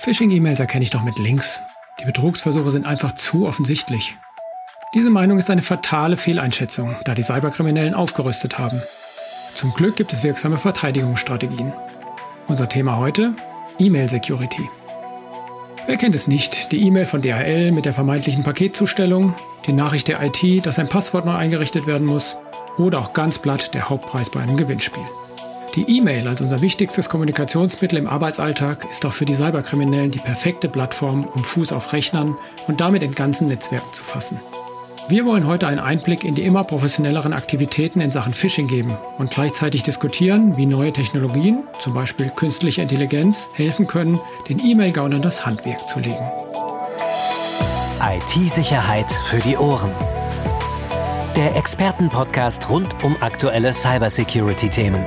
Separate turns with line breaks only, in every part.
Phishing-E-Mails erkenne ich doch mit Links. Die Betrugsversuche sind einfach zu offensichtlich. Diese Meinung ist eine fatale Fehleinschätzung, da die Cyberkriminellen aufgerüstet haben. Zum Glück gibt es wirksame Verteidigungsstrategien. Unser Thema heute? E-Mail Security. Wer kennt es nicht? Die E-Mail von DHL mit der vermeintlichen Paketzustellung, die Nachricht der IT, dass ein Passwort neu eingerichtet werden muss oder auch ganz platt der Hauptpreis bei einem Gewinnspiel. Die E-Mail als unser wichtigstes Kommunikationsmittel im Arbeitsalltag ist auch für die Cyberkriminellen die perfekte Plattform, um Fuß auf Rechnern und damit in ganzen Netzwerken zu fassen. Wir wollen heute einen Einblick in die immer professionelleren Aktivitäten in Sachen Phishing geben und gleichzeitig diskutieren, wie neue Technologien, zum Beispiel künstliche Intelligenz, helfen können, den E-Mail-Gaunern das Handwerk zu legen.
IT-Sicherheit für die Ohren. Der Expertenpodcast rund um aktuelle Cybersecurity-Themen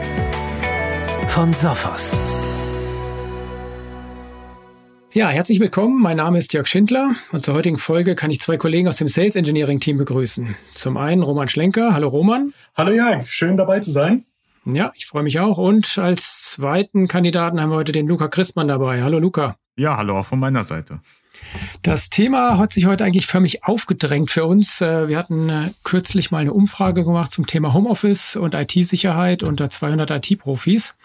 von Sophos.
Ja, herzlich willkommen. Mein Name ist Jörg Schindler und zur heutigen Folge kann ich zwei Kollegen aus dem Sales Engineering Team begrüßen. Zum einen Roman Schlenker. Hallo Roman.
Hallo Jörg, schön dabei zu sein.
Ja, ich freue mich auch. Und als zweiten Kandidaten haben wir heute den Luca Christmann dabei. Hallo Luca.
Ja, hallo auch von meiner Seite.
Das Thema hat sich heute eigentlich förmlich aufgedrängt für uns. Äh, wir hatten äh, kürzlich mal eine Umfrage gemacht zum Thema Homeoffice und IT-Sicherheit unter 200 IT-Profis.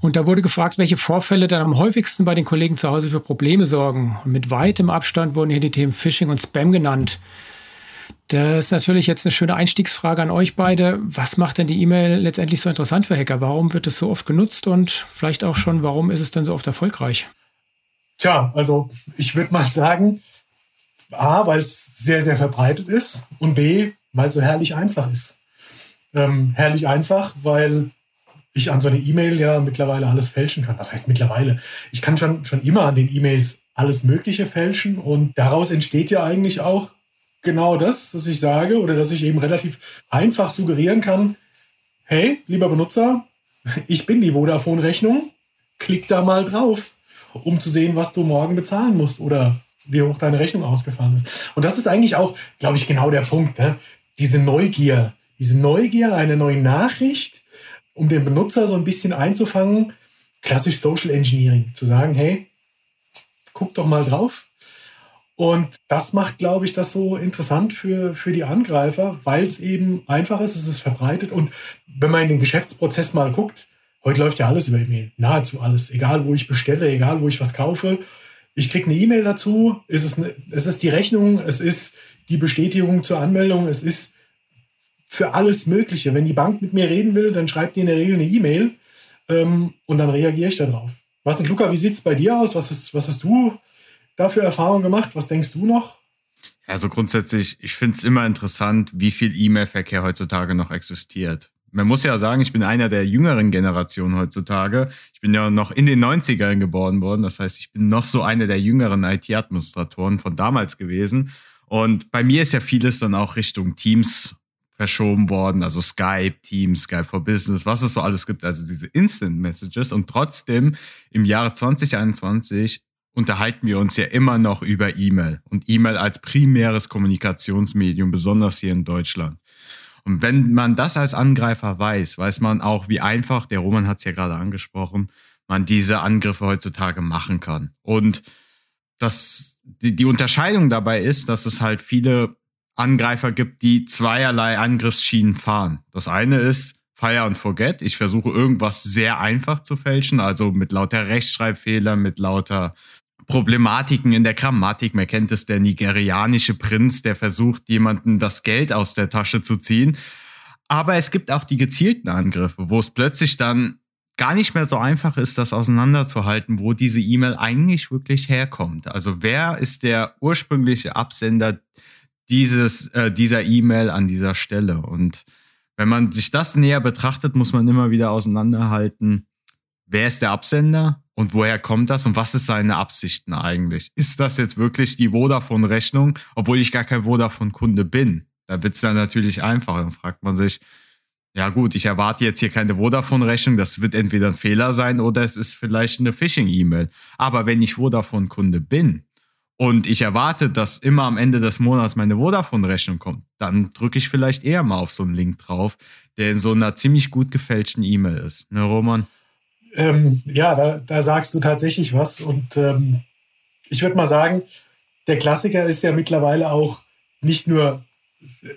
Und da wurde gefragt, welche Vorfälle dann am häufigsten bei den Kollegen zu Hause für Probleme sorgen. Und mit weitem Abstand wurden hier die Themen Phishing und Spam genannt. Das ist natürlich jetzt eine schöne Einstiegsfrage an euch beide. Was macht denn die E-Mail letztendlich so interessant für Hacker? Warum wird es so oft genutzt und vielleicht auch schon, warum ist es denn so oft erfolgreich?
Tja, also ich würde mal sagen, A, weil es sehr, sehr verbreitet ist und B, weil es so herrlich einfach ist. Ähm, herrlich einfach, weil ich an so eine E-Mail ja mittlerweile alles fälschen kann. Was heißt mittlerweile? Ich kann schon, schon immer an den E-Mails alles Mögliche fälschen und daraus entsteht ja eigentlich auch genau das, dass ich sage oder dass ich eben relativ einfach suggerieren kann, hey, lieber Benutzer, ich bin die Vodafone-Rechnung, klick da mal drauf um zu sehen, was du morgen bezahlen musst oder wie hoch deine Rechnung ausgefallen ist. Und das ist eigentlich auch, glaube ich, genau der Punkt. Ne? Diese Neugier, diese Neugier, eine neue Nachricht, um den Benutzer so ein bisschen einzufangen. Klassisch Social Engineering, zu sagen, hey, guck doch mal drauf. Und das macht, glaube ich, das so interessant für, für die Angreifer, weil es eben einfach ist, es ist verbreitet. Und wenn man in den Geschäftsprozess mal guckt, Heute läuft ja alles über E-Mail. Nahezu alles. Egal, wo ich bestelle, egal, wo ich was kaufe. Ich kriege eine E-Mail dazu. Es ist, eine, es ist die Rechnung, es ist die Bestätigung zur Anmeldung, es ist für alles Mögliche. Wenn die Bank mit mir reden will, dann schreibt die in der Regel eine E-Mail ähm, und dann reagiere ich darauf. Was denn, Luca, wie sieht es bei dir aus? Was hast, was hast du da für Erfahrungen gemacht? Was denkst du noch?
Also grundsätzlich, ich finde es immer interessant, wie viel E-Mail-Verkehr heutzutage noch existiert man muss ja sagen, ich bin einer der jüngeren Generationen heutzutage. Ich bin ja noch in den 90ern geboren worden. Das heißt, ich bin noch so einer der jüngeren IT-Administratoren von damals gewesen. Und bei mir ist ja vieles dann auch Richtung Teams verschoben worden, also Skype, Teams, Skype for Business, was es so alles gibt, also diese Instant Messages. Und trotzdem im Jahre 2021 unterhalten wir uns ja immer noch über E-Mail und E-Mail als primäres Kommunikationsmedium, besonders hier in Deutschland. Und wenn man das als Angreifer weiß, weiß man auch, wie einfach, der Roman hat es ja gerade angesprochen, man diese Angriffe heutzutage machen kann. Und das, die, die Unterscheidung dabei ist, dass es halt viele Angreifer gibt, die zweierlei Angriffsschienen fahren. Das eine ist Fire and Forget. Ich versuche irgendwas sehr einfach zu fälschen, also mit lauter Rechtschreibfehlern, mit lauter Problematiken in der Grammatik. Man kennt es, der nigerianische Prinz, der versucht, jemanden das Geld aus der Tasche zu ziehen. Aber es gibt auch die gezielten Angriffe, wo es plötzlich dann gar nicht mehr so einfach ist, das auseinanderzuhalten, wo diese E-Mail eigentlich wirklich herkommt. Also wer ist der ursprüngliche Absender dieses, äh, dieser E-Mail an dieser Stelle? Und wenn man sich das näher betrachtet, muss man immer wieder auseinanderhalten, wer ist der Absender und woher kommt das und was ist seine Absichten eigentlich? Ist das jetzt wirklich die Vodafone-Rechnung, obwohl ich gar kein Vodafone-Kunde bin? Da wird's dann natürlich einfacher. Dann fragt man sich, ja gut, ich erwarte jetzt hier keine Vodafone-Rechnung, das wird entweder ein Fehler sein oder es ist vielleicht eine Phishing-E-Mail. Aber wenn ich Vodafone-Kunde bin und ich erwarte, dass immer am Ende des Monats meine Vodafone-Rechnung kommt, dann drücke ich vielleicht eher mal auf so einen Link drauf, der in so einer ziemlich gut gefälschten E-Mail ist. Ne, Roman?
Ähm, ja, da, da sagst du tatsächlich was. Und ähm, ich würde mal sagen, der Klassiker ist ja mittlerweile auch nicht nur,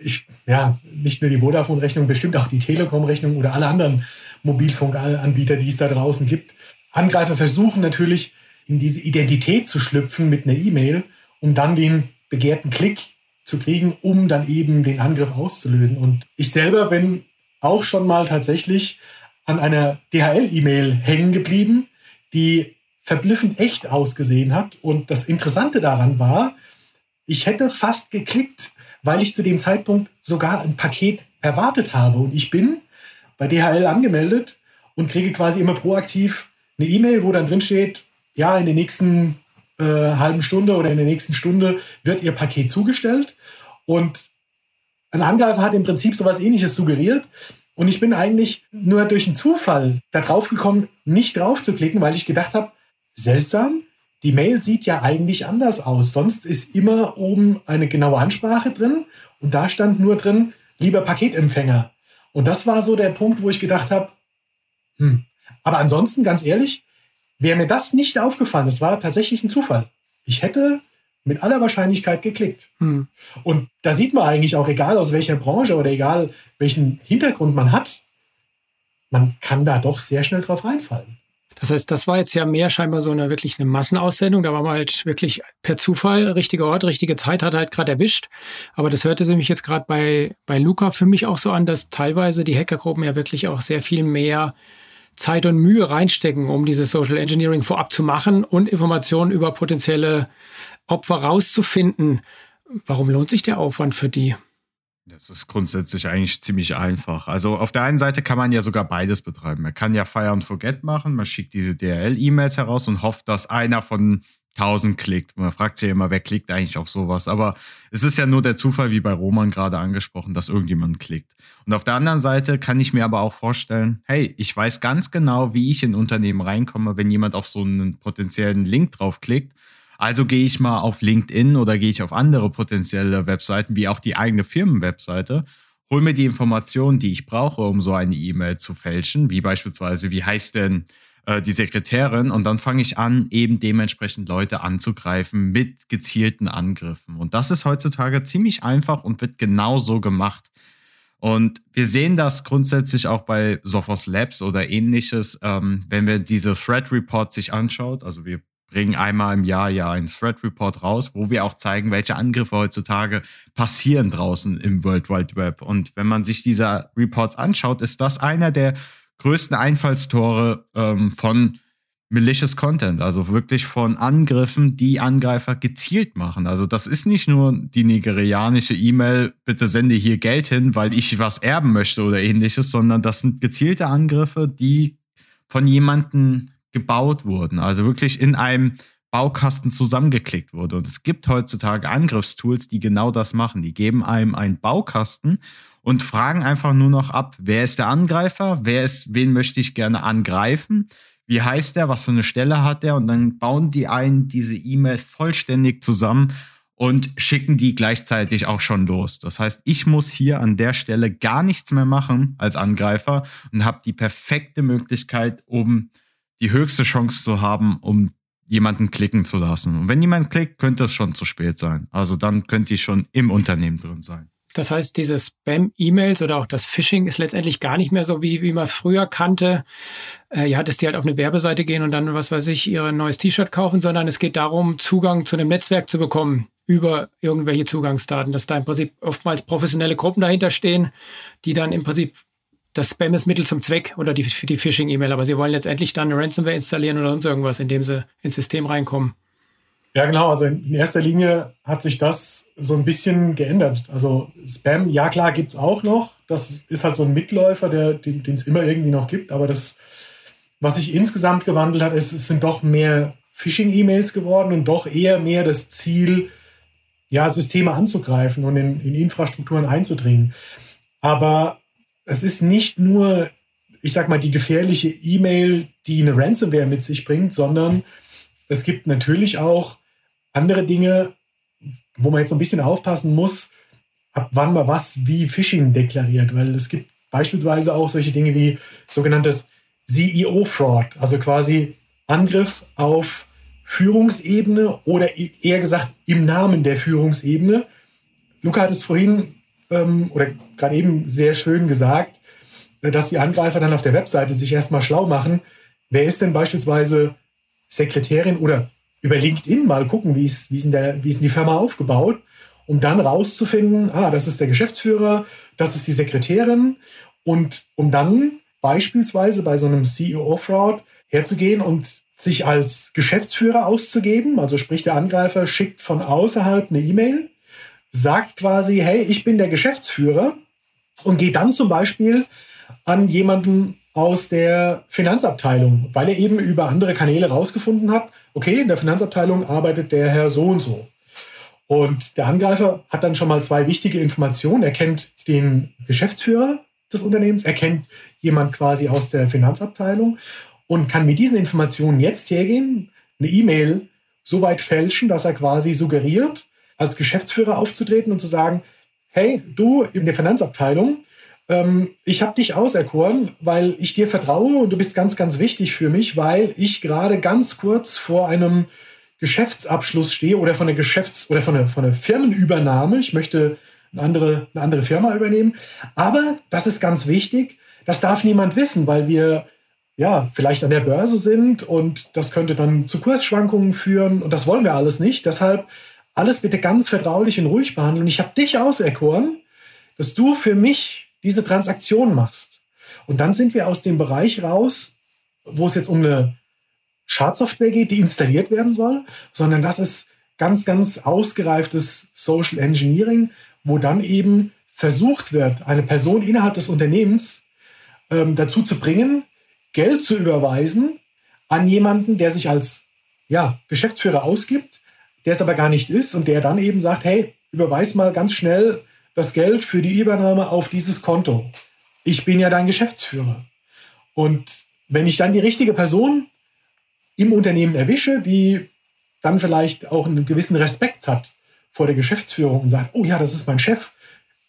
ich, ja, nicht nur die Vodafone-Rechnung, bestimmt auch die Telekom-Rechnung oder alle anderen Mobilfunkanbieter, die es da draußen gibt. Angreifer versuchen natürlich, in diese Identität zu schlüpfen mit einer E-Mail, um dann den begehrten Klick zu kriegen, um dann eben den Angriff auszulösen. Und ich selber bin auch schon mal tatsächlich an einer DHL-E-Mail hängen geblieben, die verblüffend echt ausgesehen hat. Und das Interessante daran war, ich hätte fast geklickt, weil ich zu dem Zeitpunkt sogar ein Paket erwartet habe. Und ich bin bei DHL angemeldet und kriege quasi immer proaktiv eine E-Mail, wo dann drin steht, ja, in der nächsten äh, halben Stunde oder in der nächsten Stunde wird Ihr Paket zugestellt. Und ein Angreifer hat im Prinzip sowas ähnliches suggeriert. Und ich bin eigentlich nur durch einen Zufall da drauf gekommen, nicht drauf zu klicken, weil ich gedacht habe, seltsam, die Mail sieht ja eigentlich anders aus. Sonst ist immer oben eine genaue Ansprache drin und da stand nur drin, lieber Paketempfänger. Und das war so der Punkt, wo ich gedacht habe, hm. Aber ansonsten, ganz ehrlich, wäre mir das nicht aufgefallen. Das war tatsächlich ein Zufall. Ich hätte mit aller Wahrscheinlichkeit geklickt. Hm. Und da sieht man eigentlich auch, egal aus welcher Branche oder egal welchen Hintergrund man hat, man kann da doch sehr schnell drauf reinfallen.
Das heißt, das war jetzt ja mehr scheinbar so eine wirklich eine Massenaussendung. Da war man halt wirklich per Zufall, richtiger Ort, richtige Zeit, hat halt gerade erwischt. Aber das hörte sich jetzt gerade bei, bei Luca für mich auch so an, dass teilweise die Hackergruppen ja wirklich auch sehr viel mehr Zeit und Mühe reinstecken, um dieses Social Engineering vorab zu machen und Informationen über potenzielle Opfer rauszufinden. Warum lohnt sich der Aufwand für die?
Das ist grundsätzlich eigentlich ziemlich einfach. Also auf der einen Seite kann man ja sogar beides betreiben. Man kann ja Fire and Forget machen, man schickt diese DRL-E-Mails heraus und hofft, dass einer von 1000 klickt. Man fragt sich ja immer, wer klickt eigentlich auf sowas. Aber es ist ja nur der Zufall, wie bei Roman gerade angesprochen, dass irgendjemand klickt. Und auf der anderen Seite kann ich mir aber auch vorstellen, hey, ich weiß ganz genau, wie ich in Unternehmen reinkomme, wenn jemand auf so einen potenziellen Link draufklickt. Also gehe ich mal auf LinkedIn oder gehe ich auf andere potenzielle Webseiten, wie auch die eigene Firmenwebseite, hol mir die Informationen, die ich brauche, um so eine E-Mail zu fälschen, wie beispielsweise, wie heißt denn äh, die Sekretärin und dann fange ich an, eben dementsprechend Leute anzugreifen mit gezielten Angriffen. Und das ist heutzutage ziemlich einfach und wird genau so gemacht. Und wir sehen das grundsätzlich auch bei Sophos Labs oder ähnliches, ähm, wenn wir diese Threat Report sich anschaut. Also wir bringen einmal im Jahr ja einen Threat Report raus, wo wir auch zeigen, welche Angriffe heutzutage passieren draußen im World Wide Web. Und wenn man sich diese Reports anschaut, ist das einer der größten Einfallstore ähm, von malicious Content, also wirklich von Angriffen, die Angreifer gezielt machen. Also das ist nicht nur die nigerianische E-Mail, bitte sende hier Geld hin, weil ich was erben möchte oder ähnliches, sondern das sind gezielte Angriffe, die von jemandem gebaut wurden. Also wirklich in einem Baukasten zusammengeklickt wurde. Und es gibt heutzutage Angriffstools, die genau das machen. Die geben einem einen Baukasten und fragen einfach nur noch ab, wer ist der Angreifer, wer ist, wen möchte ich gerne angreifen, wie heißt der, was für eine Stelle hat der und dann bauen die einen diese E-Mail vollständig zusammen und schicken die gleichzeitig auch schon los. Das heißt, ich muss hier an der Stelle gar nichts mehr machen als Angreifer und habe die perfekte Möglichkeit, um die höchste Chance zu haben, um jemanden klicken zu lassen. Und wenn jemand klickt, könnte es schon zu spät sein. Also dann könnte ich schon im Unternehmen drin sein.
Das heißt, diese Spam-E-Mails oder auch das Phishing ist letztendlich gar nicht mehr so, wie, wie man früher kannte. Äh, ja, dass die halt auf eine Werbeseite gehen und dann, was weiß ich, ihr neues T-Shirt kaufen, sondern es geht darum, Zugang zu einem Netzwerk zu bekommen über irgendwelche Zugangsdaten, dass da im Prinzip oftmals professionelle Gruppen dahinter stehen, die dann im Prinzip das Spam ist Mittel zum Zweck oder die, die Phishing-E-Mail, aber sie wollen letztendlich dann eine Ransomware installieren oder sonst irgendwas, indem sie ins System reinkommen.
Ja, genau. Also in erster Linie hat sich das so ein bisschen geändert. Also Spam, ja klar, gibt es auch noch. Das ist halt so ein Mitläufer, der, den es immer irgendwie noch gibt. Aber das, was sich insgesamt gewandelt hat, ist, es sind doch mehr Phishing-E-Mails geworden und doch eher mehr das Ziel, ja, Systeme anzugreifen und in, in Infrastrukturen einzudringen. Aber es ist nicht nur, ich sag mal, die gefährliche E-Mail, die eine Ransomware mit sich bringt, sondern es gibt natürlich auch andere Dinge, wo man jetzt ein bisschen aufpassen muss, ab wann man was wie Phishing deklariert, weil es gibt beispielsweise auch solche Dinge wie sogenanntes CEO-Fraud, also quasi Angriff auf Führungsebene oder e-, eher gesagt im Namen der Führungsebene. Luca hat es vorhin ähm, oder gerade eben sehr schön gesagt, äh, dass die Angreifer dann auf der Webseite sich erstmal schlau machen. Wer ist denn beispielsweise Sekretärin oder über LinkedIn mal gucken, wie ist, wie ist, der, wie ist die Firma aufgebaut, um dann rauszufinden, ah, das ist der Geschäftsführer, das ist die Sekretärin und um dann beispielsweise bei so einem CEO-Fraud herzugehen und sich als Geschäftsführer auszugeben. Also sprich, der Angreifer schickt von außerhalb eine E-Mail, sagt quasi, hey, ich bin der Geschäftsführer und geht dann zum Beispiel an jemanden aus der Finanzabteilung, weil er eben über andere Kanäle rausgefunden hat, okay, in der Finanzabteilung arbeitet der Herr so und so. Und der Angreifer hat dann schon mal zwei wichtige Informationen. Er kennt den Geschäftsführer des Unternehmens, er kennt jemand quasi aus der Finanzabteilung und kann mit diesen Informationen jetzt hergehen, eine E-Mail so weit fälschen, dass er quasi suggeriert, als Geschäftsführer aufzutreten und zu sagen, hey, du in der Finanzabteilung, ähm, ich habe dich auserkoren, weil ich dir vertraue und du bist ganz, ganz wichtig für mich, weil ich gerade ganz kurz vor einem Geschäftsabschluss stehe oder von der Geschäfts- oder von der, von der Firmenübernahme. Ich möchte eine andere, eine andere Firma übernehmen. Aber das ist ganz wichtig. Das darf niemand wissen, weil wir ja vielleicht an der Börse sind und das könnte dann zu Kursschwankungen führen und das wollen wir alles nicht. Deshalb alles bitte ganz vertraulich und ruhig behandeln. Ich habe dich auserkoren, dass du für mich diese Transaktion machst. Und dann sind wir aus dem Bereich raus, wo es jetzt um eine Schadsoftware geht, die installiert werden soll, sondern das ist ganz, ganz ausgereiftes Social Engineering, wo dann eben versucht wird, eine Person innerhalb des Unternehmens ähm, dazu zu bringen, Geld zu überweisen an jemanden, der sich als ja, Geschäftsführer ausgibt, der es aber gar nicht ist und der dann eben sagt, hey, überweis mal ganz schnell das Geld für die Übernahme auf dieses Konto. Ich bin ja dein Geschäftsführer. Und wenn ich dann die richtige Person im Unternehmen erwische, die dann vielleicht auch einen gewissen Respekt hat vor der Geschäftsführung und sagt, oh ja, das ist mein Chef,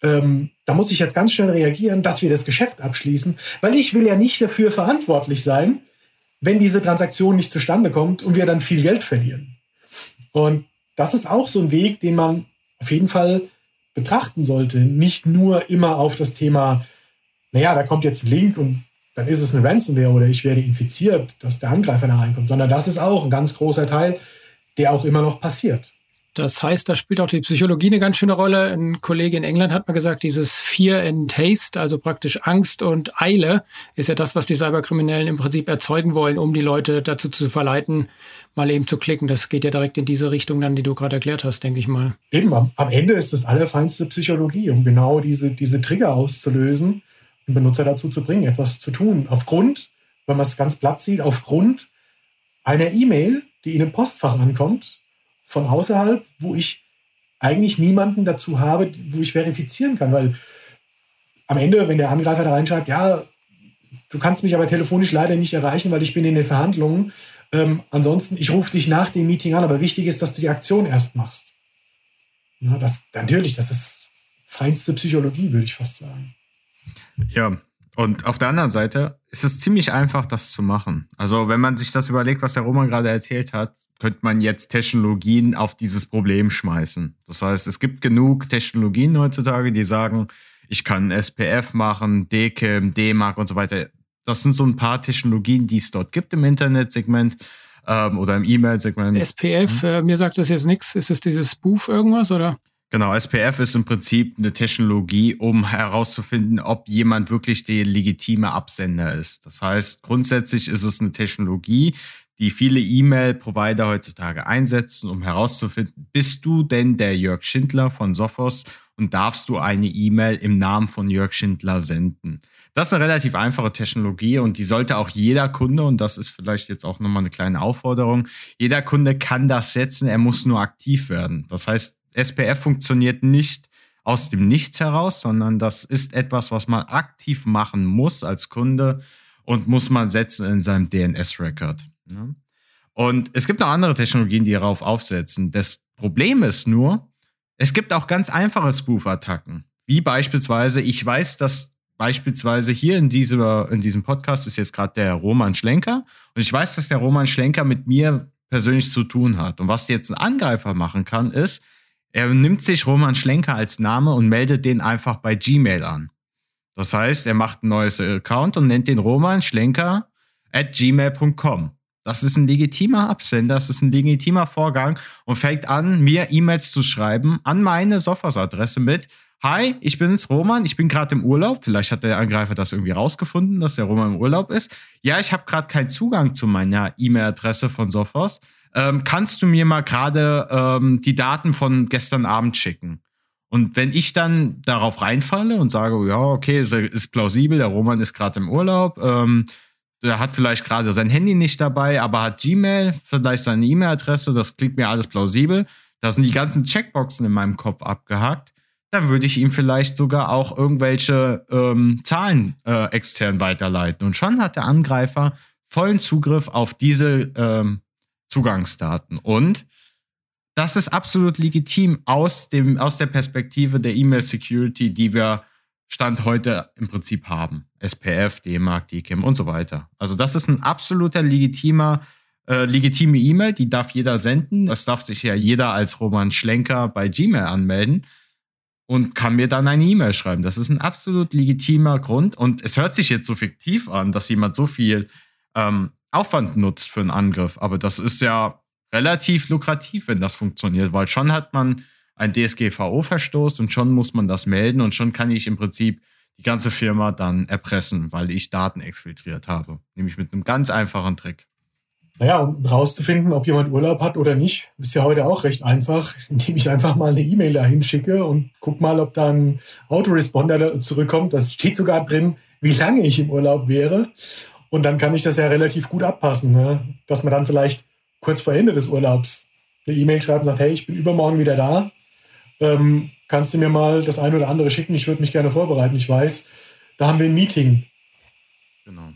ähm, da muss ich jetzt ganz schnell reagieren, dass wir das Geschäft abschließen, weil ich will ja nicht dafür verantwortlich sein, wenn diese Transaktion nicht zustande kommt und wir dann viel Geld verlieren. Und das ist auch so ein Weg, den man auf jeden Fall betrachten sollte. Nicht nur immer auf das Thema, naja, da kommt jetzt ein Link und dann ist es eine Ransomware oder ich werde infiziert, dass der Angreifer da reinkommt, sondern das ist auch ein ganz großer Teil, der auch immer noch passiert.
Das heißt, da spielt auch die Psychologie eine ganz schöne Rolle. Ein Kollege in England hat mal gesagt, dieses Fear and Taste, also praktisch Angst und Eile, ist ja das, was die Cyberkriminellen im Prinzip erzeugen wollen, um die Leute dazu zu verleiten, mal eben zu klicken. Das geht ja direkt in diese Richtung dann, die du gerade erklärt hast, denke ich mal.
Eben, am, am Ende ist das allerfeinste Psychologie, um genau diese, diese Trigger auszulösen und Benutzer dazu zu bringen, etwas zu tun. Aufgrund, wenn man es ganz platt sieht, aufgrund einer E-Mail, die in einem Postfach ankommt, von außerhalb, wo ich eigentlich niemanden dazu habe, wo ich verifizieren kann, weil am Ende, wenn der Angreifer da reinschreibt, ja, du kannst mich aber telefonisch leider nicht erreichen, weil ich bin in den Verhandlungen. Ähm, ansonsten, ich rufe dich nach dem Meeting an, aber wichtig ist, dass du die Aktion erst machst. Ja, das, natürlich, das ist feinste Psychologie, würde ich fast sagen.
Ja, und auf der anderen Seite ist es ziemlich einfach, das zu machen. Also, wenn man sich das überlegt, was der Roman gerade erzählt hat, könnte man jetzt Technologien auf dieses Problem schmeißen. Das heißt, es gibt genug Technologien heutzutage, die sagen, ich kann SPF machen, DKIM, D-Mark und so weiter. Das sind so ein paar Technologien, die es dort gibt im Internetsegment ähm, oder im E-Mail-Segment.
SPF, hm? äh, mir sagt das jetzt nichts. Ist es dieses Spoof irgendwas oder?
Genau, SPF ist im Prinzip eine Technologie, um herauszufinden, ob jemand wirklich der legitime Absender ist. Das heißt, grundsätzlich ist es eine Technologie, die viele E-Mail-Provider heutzutage einsetzen, um herauszufinden, bist du denn der Jörg Schindler von Sophos und darfst du eine E-Mail im Namen von Jörg Schindler senden. Das ist eine relativ einfache Technologie und die sollte auch jeder Kunde, und das ist vielleicht jetzt auch nochmal eine kleine Aufforderung, jeder Kunde kann das setzen, er muss nur aktiv werden. Das heißt, SPF funktioniert nicht aus dem Nichts heraus, sondern das ist etwas, was man aktiv machen muss als Kunde und muss man setzen in seinem DNS-Record. Ne? Und es gibt noch andere Technologien, die darauf aufsetzen. Das Problem ist nur, es gibt auch ganz einfache Spoof-Attacken. Wie beispielsweise, ich weiß, dass beispielsweise hier in, dieser, in diesem Podcast ist jetzt gerade der Roman Schlenker. Und ich weiß, dass der Roman Schlenker mit mir persönlich zu tun hat. Und was jetzt ein Angreifer machen kann, ist, er nimmt sich Roman Schlenker als Name und meldet den einfach bei Gmail an. Das heißt, er macht ein neues Account und nennt den Roman Schlenker at gmail.com. Das ist ein legitimer Absender, das ist ein legitimer Vorgang und fängt an, mir E-Mails zu schreiben an meine Sophos-Adresse mit, Hi, ich bin's Roman, ich bin gerade im Urlaub. Vielleicht hat der Angreifer das irgendwie rausgefunden, dass der Roman im Urlaub ist. Ja, ich habe gerade keinen Zugang zu meiner E-Mail-Adresse von Sophos. Ähm, kannst du mir mal gerade ähm, die Daten von gestern Abend schicken? Und wenn ich dann darauf reinfalle und sage, ja, okay, ist, ist plausibel, der Roman ist gerade im Urlaub, ähm, der hat vielleicht gerade sein Handy nicht dabei, aber hat Gmail, vielleicht seine E-Mail-Adresse, das klingt mir alles plausibel. Da sind die ganzen Checkboxen in meinem Kopf abgehakt. Dann würde ich ihm vielleicht sogar auch irgendwelche ähm, Zahlen äh, extern weiterleiten. Und schon hat der Angreifer vollen Zugriff auf diese ähm, Zugangsdaten. Und das ist absolut legitim aus, dem, aus der Perspektive der E-Mail-Security, die wir Stand heute im Prinzip haben. SPF, DMARC, DKIM und so weiter. Also das ist ein absoluter legitimer, äh, legitime E-Mail, die darf jeder senden. Das darf sich ja jeder als Roman Schlenker bei Gmail anmelden und kann mir dann eine E-Mail schreiben. Das ist ein absolut legitimer Grund. Und es hört sich jetzt so fiktiv an, dass jemand so viel ähm, Aufwand nutzt für einen Angriff. Aber das ist ja relativ lukrativ, wenn das funktioniert, weil schon hat man ein DSGVO-Verstoß und schon muss man das melden und schon kann ich im Prinzip die ganze Firma dann erpressen, weil ich Daten exfiltriert habe. Nämlich mit einem ganz einfachen Trick.
Naja, um rauszufinden, ob jemand Urlaub hat oder nicht, ist ja heute auch recht einfach, indem ich einfach mal eine E-Mail dahin schicke und guck mal, ob da ein Autoresponder zurückkommt. Das steht sogar drin, wie lange ich im Urlaub wäre. Und dann kann ich das ja relativ gut abpassen, ne? dass man dann vielleicht kurz vor Ende des Urlaubs eine E-Mail schreibt und sagt, hey, ich bin übermorgen wieder da ähm, kannst du mir mal das eine oder andere schicken? Ich würde mich gerne vorbereiten. Ich weiß, da haben wir ein Meeting.
Genau.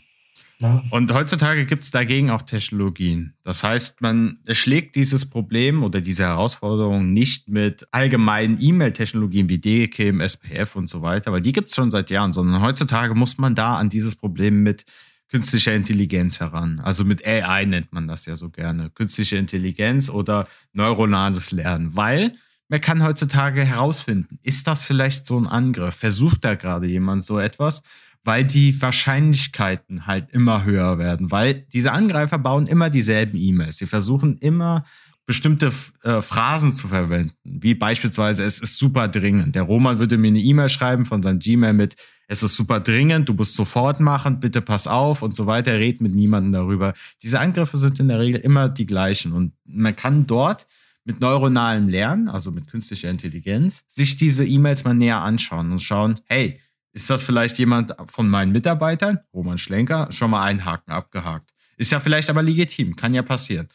Ja. Und heutzutage gibt es dagegen auch Technologien. Das heißt, man erschlägt dieses Problem oder diese Herausforderung nicht mit allgemeinen E-Mail-Technologien wie DKIM, SPF und so weiter, weil die gibt es schon seit Jahren, sondern heutzutage muss man da an dieses Problem mit künstlicher Intelligenz heran. Also mit AI nennt man das ja so gerne. Künstliche Intelligenz oder neuronales Lernen, weil man kann heutzutage herausfinden, ist das vielleicht so ein Angriff? Versucht da gerade jemand so etwas? Weil die Wahrscheinlichkeiten halt immer höher werden, weil diese Angreifer bauen immer dieselben E-Mails. Sie versuchen immer bestimmte äh, Phrasen zu verwenden, wie beispielsweise es ist super dringend. Der Roman würde mir eine E-Mail schreiben von seinem Gmail mit es ist super dringend, du musst sofort machen, bitte pass auf und so weiter, red mit niemandem darüber. Diese Angriffe sind in der Regel immer die gleichen und man kann dort mit neuronalem Lernen, also mit künstlicher Intelligenz, sich diese E-Mails mal näher anschauen und schauen, hey, ist das vielleicht jemand von meinen Mitarbeitern, Roman Schlenker, schon mal einen Haken abgehakt. Ist ja vielleicht aber legitim, kann ja passieren.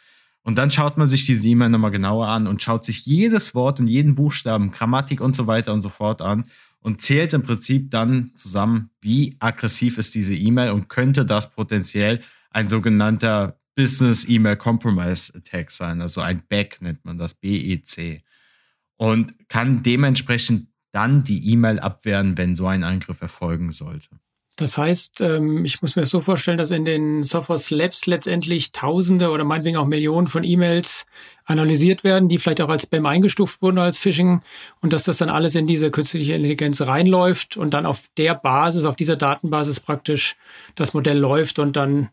Und dann schaut man sich diese E-Mail nochmal genauer an und schaut sich jedes Wort und jeden Buchstaben, Grammatik und so weiter und so fort an und zählt im Prinzip dann zusammen, wie aggressiv ist diese E-Mail und könnte das potenziell ein sogenannter Business Email Compromise Attack sein, also ein BEC nennt man das, BEC. Und kann dementsprechend dann die E-Mail abwehren, wenn so ein Angriff erfolgen sollte.
Das heißt, ähm, ich muss mir das so vorstellen, dass in den Sophos Labs letztendlich Tausende oder meinetwegen auch Millionen von E-Mails analysiert werden, die vielleicht auch als Spam eingestuft wurden als Phishing und dass das dann alles in diese künstliche Intelligenz reinläuft und dann auf der Basis, auf dieser Datenbasis praktisch das Modell läuft und dann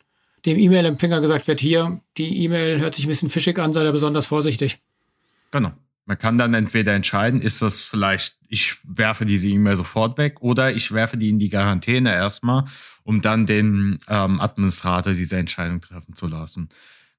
dem E-Mail-Empfänger gesagt wird, hier, die E-Mail hört sich ein bisschen fischig an, sei da besonders vorsichtig.
Genau. Man kann dann entweder entscheiden, ist das vielleicht, ich werfe diese E-Mail sofort weg oder ich werfe die in die Quarantäne erstmal, um dann den ähm, Administrator diese Entscheidung treffen zu lassen.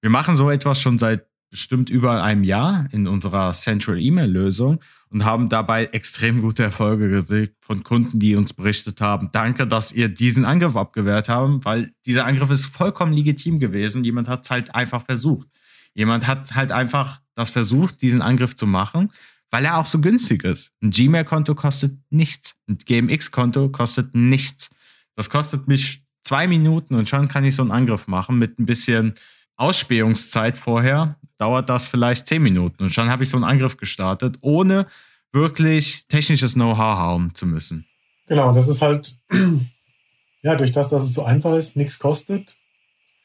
Wir machen so etwas schon seit bestimmt über einem Jahr in unserer Central E-Mail-Lösung und haben dabei extrem gute Erfolge gesehen von Kunden, die uns berichtet haben. Danke, dass ihr diesen Angriff abgewehrt haben, weil dieser Angriff ist vollkommen legitim gewesen. Jemand hat es halt einfach versucht. Jemand hat halt einfach das versucht, diesen Angriff zu machen, weil er auch so günstig ist. Ein Gmail-Konto kostet nichts. Ein GMX-Konto kostet nichts. Das kostet mich zwei Minuten und schon kann ich so einen Angriff machen mit ein bisschen Ausspähungszeit vorher dauert das vielleicht zehn Minuten und schon habe ich so einen Angriff gestartet, ohne wirklich technisches Know-how haben zu müssen.
Genau, das ist halt, ja, durch das, dass es so einfach ist, nichts kostet,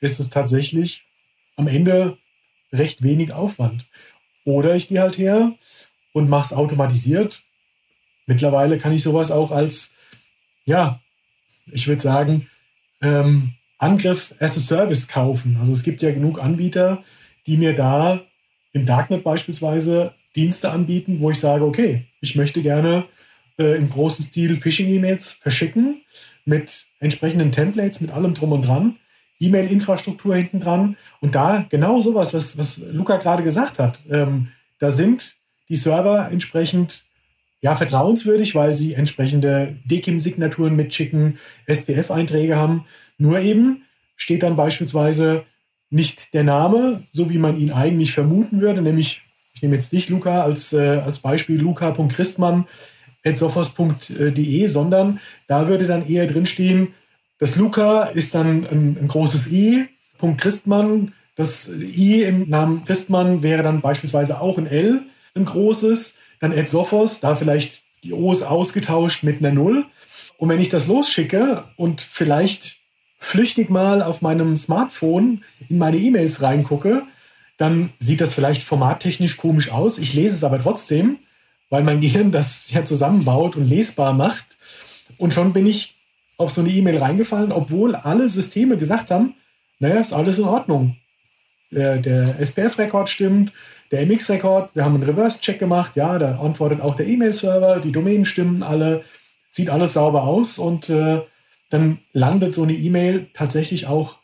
ist es tatsächlich am Ende recht wenig Aufwand. Oder ich gehe halt her und mache es automatisiert. Mittlerweile kann ich sowas auch als, ja, ich würde sagen, ähm, Angriff as a Service kaufen. Also es gibt ja genug Anbieter, die mir da im Darknet beispielsweise Dienste anbieten, wo ich sage, okay, ich möchte gerne äh, im großen Stil Phishing-E-Mails verschicken mit entsprechenden Templates, mit allem drum und dran, E-Mail-Infrastruktur hinten dran und da genau sowas, was, was Luca gerade gesagt hat. Ähm, da sind die Server entsprechend ja, vertrauenswürdig, weil sie entsprechende DKIM-Signaturen mitschicken, SPF-Einträge haben. Nur eben steht dann beispielsweise nicht der Name, so wie man ihn eigentlich vermuten würde, nämlich, ich nehme jetzt dich, Luca, als, äh, als Beispiel luca.christmann.sophos.de, sondern da würde dann eher drinstehen, das Luca ist dann ein, ein großes I, Punkt Christmann, das I im Namen Christmann wäre dann beispielsweise auch ein L, ein großes, dann Ed Sophos, da vielleicht die O's ausgetauscht mit einer Null. Und wenn ich das losschicke und vielleicht flüchtig mal auf meinem Smartphone in meine E-Mails reingucke, dann sieht das vielleicht formattechnisch komisch aus. Ich lese es aber trotzdem, weil mein Gehirn das ja zusammenbaut und lesbar macht. Und schon bin ich auf so eine E-Mail reingefallen, obwohl alle Systeme gesagt haben, naja, ist alles in Ordnung. Der, der SPF-Rekord stimmt, der MX-Rekord, wir haben einen Reverse-Check gemacht, ja, da antwortet auch der E-Mail-Server, die Domänen stimmen alle, sieht alles sauber aus und äh, dann landet so eine E-Mail tatsächlich auch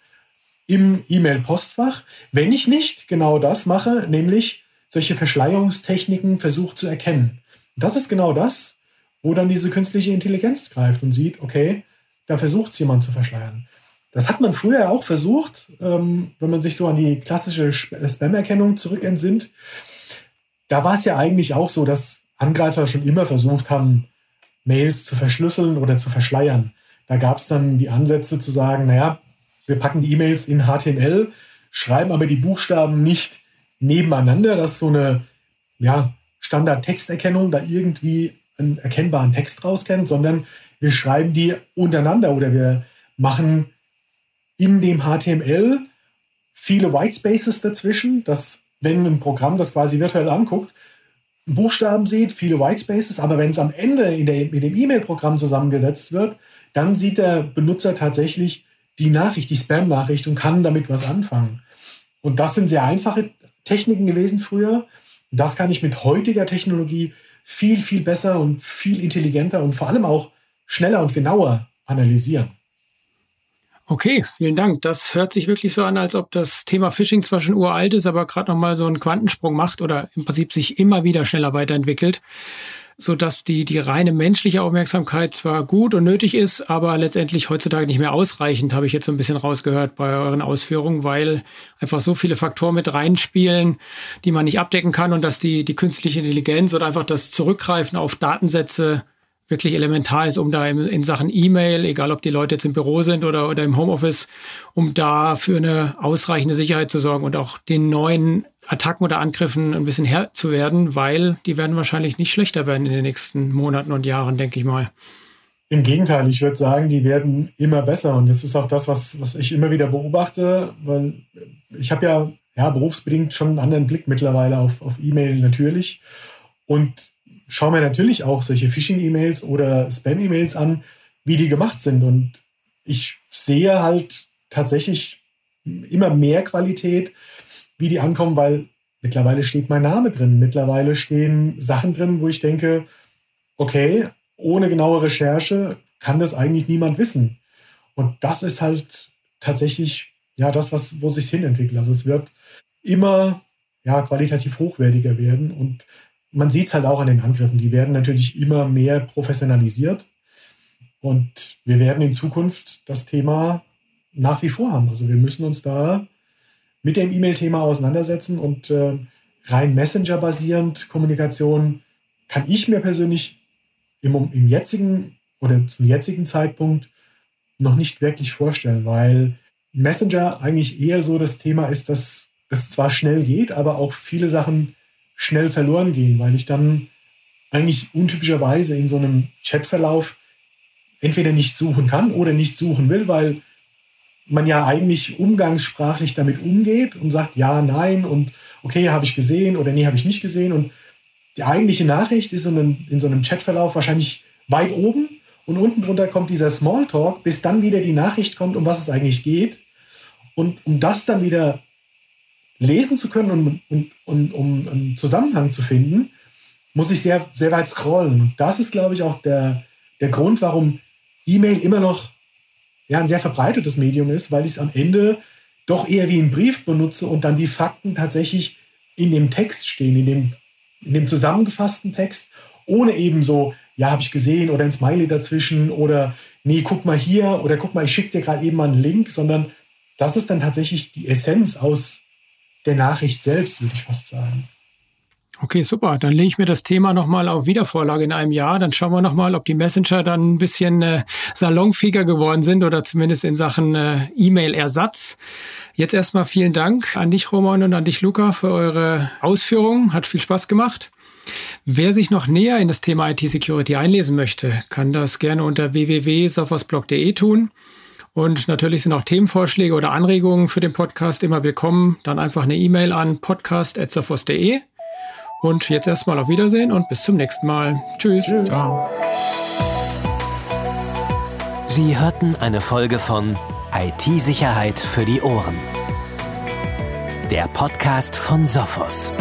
im E-Mail-Postfach, wenn ich nicht genau das mache, nämlich solche Verschleierungstechniken versucht zu erkennen. Das ist genau das, wo dann diese künstliche Intelligenz greift und sieht, okay, da versucht es jemand zu verschleiern. Das hat man früher auch versucht, ähm, wenn man sich so an die klassische Spam-Erkennung zurückentsinnt. Da war es ja eigentlich auch so, dass Angreifer schon immer versucht haben, Mails zu verschlüsseln oder zu verschleiern. Da gab es dann die Ansätze zu sagen, naja, wir packen die E-Mails in HTML, schreiben aber die Buchstaben nicht nebeneinander, dass so eine ja, Standard-Texterkennung da irgendwie einen erkennbaren Text rauskennt, sondern wir schreiben die untereinander oder wir machen in dem HTML viele Whitespaces dazwischen, dass wenn ein Programm das quasi virtuell anguckt, Buchstaben sieht, viele Whitespaces, aber wenn es am Ende in, der, in dem E-Mail-Programm zusammengesetzt wird, dann sieht der Benutzer tatsächlich die Nachricht, die Spam-Nachricht und kann damit was anfangen. Und das sind sehr einfache Techniken gewesen früher. Das kann ich mit heutiger Technologie viel, viel besser und viel intelligenter und vor allem auch schneller und genauer analysieren.
Okay, vielen Dank. Das hört sich wirklich so an, als ob das Thema Phishing zwar schon uralt ist, aber gerade noch mal so einen Quantensprung macht oder im Prinzip sich immer wieder schneller weiterentwickelt, so dass die die reine menschliche Aufmerksamkeit zwar gut und nötig ist, aber letztendlich heutzutage nicht mehr ausreichend, habe ich jetzt so ein bisschen rausgehört bei euren Ausführungen, weil einfach so viele Faktoren mit reinspielen, die man nicht abdecken kann und dass die die künstliche Intelligenz oder einfach das Zurückgreifen auf Datensätze wirklich elementar ist, um da in, in Sachen E-Mail, egal ob die Leute jetzt im Büro sind oder, oder im Homeoffice, um da für eine ausreichende Sicherheit zu sorgen und auch den neuen Attacken oder Angriffen ein bisschen Herr zu werden, weil die werden wahrscheinlich nicht schlechter werden in den nächsten Monaten und Jahren, denke ich mal.
Im Gegenteil, ich würde sagen, die werden immer besser. Und das ist auch das, was, was ich immer wieder beobachte, weil ich habe ja, ja berufsbedingt schon einen anderen Blick mittlerweile auf, auf E-Mail natürlich. Und schaue mir natürlich auch solche Phishing-E-Mails oder Spam-E-Mails an, wie die gemacht sind. Und ich sehe halt tatsächlich immer mehr Qualität, wie die ankommen, weil mittlerweile steht mein Name drin. Mittlerweile stehen Sachen drin, wo ich denke, okay, ohne genaue Recherche kann das eigentlich niemand wissen. Und das ist halt tatsächlich ja das, was, wo sich hin entwickelt. Also es wird immer ja, qualitativ hochwertiger werden. Und man sieht es halt auch an den Angriffen. Die werden natürlich immer mehr professionalisiert. Und wir werden in Zukunft das Thema nach wie vor haben. Also wir müssen uns da mit dem E-Mail-Thema auseinandersetzen und äh, rein Messenger-basierend Kommunikation kann ich mir persönlich im, im jetzigen oder zum jetzigen Zeitpunkt noch nicht wirklich vorstellen, weil Messenger eigentlich eher so das Thema ist, dass es zwar schnell geht, aber auch viele Sachen schnell verloren gehen, weil ich dann eigentlich untypischerweise in so einem Chatverlauf entweder nicht suchen kann oder nicht suchen will, weil man ja eigentlich umgangssprachlich damit umgeht und sagt ja, nein und okay, habe ich gesehen oder nee, habe ich nicht gesehen. Und die eigentliche Nachricht ist in, einem, in so einem Chatverlauf wahrscheinlich weit oben und unten drunter kommt dieser Smalltalk, bis dann wieder die Nachricht kommt, um was es eigentlich geht. Und um das dann wieder lesen zu können und, und, und um einen Zusammenhang zu finden, muss ich sehr, sehr weit scrollen. Und das ist, glaube ich, auch der, der Grund, warum E-Mail immer noch ja, ein sehr verbreitetes Medium ist, weil ich es am Ende doch eher wie einen Brief benutze und dann die Fakten tatsächlich in dem Text stehen, in dem, in dem zusammengefassten Text, ohne eben so, ja, habe ich gesehen oder ein Smiley dazwischen oder nee, guck mal hier oder guck mal, ich schicke dir gerade eben mal einen Link, sondern das ist dann tatsächlich die Essenz aus der Nachricht selbst, würde ich fast sagen.
Okay, super. Dann lege ich mir das Thema nochmal auf Wiedervorlage in einem Jahr. Dann schauen wir nochmal, ob die Messenger dann ein bisschen äh, salonfähiger geworden sind oder zumindest in Sachen äh, E-Mail-Ersatz. Jetzt erstmal vielen Dank an dich, Roman, und an dich, Luca, für eure Ausführungen. Hat viel Spaß gemacht. Wer sich noch näher in das Thema IT-Security einlesen möchte, kann das gerne unter www.sofosblog.de tun. Und natürlich sind auch Themenvorschläge oder Anregungen für den Podcast immer willkommen. Dann einfach eine E-Mail an podcast.sophos.de. Und jetzt erstmal auf Wiedersehen und bis zum nächsten Mal. Tschüss. Tschüss. Ciao.
Sie hörten eine Folge von IT-Sicherheit für die Ohren. Der Podcast von Sophos.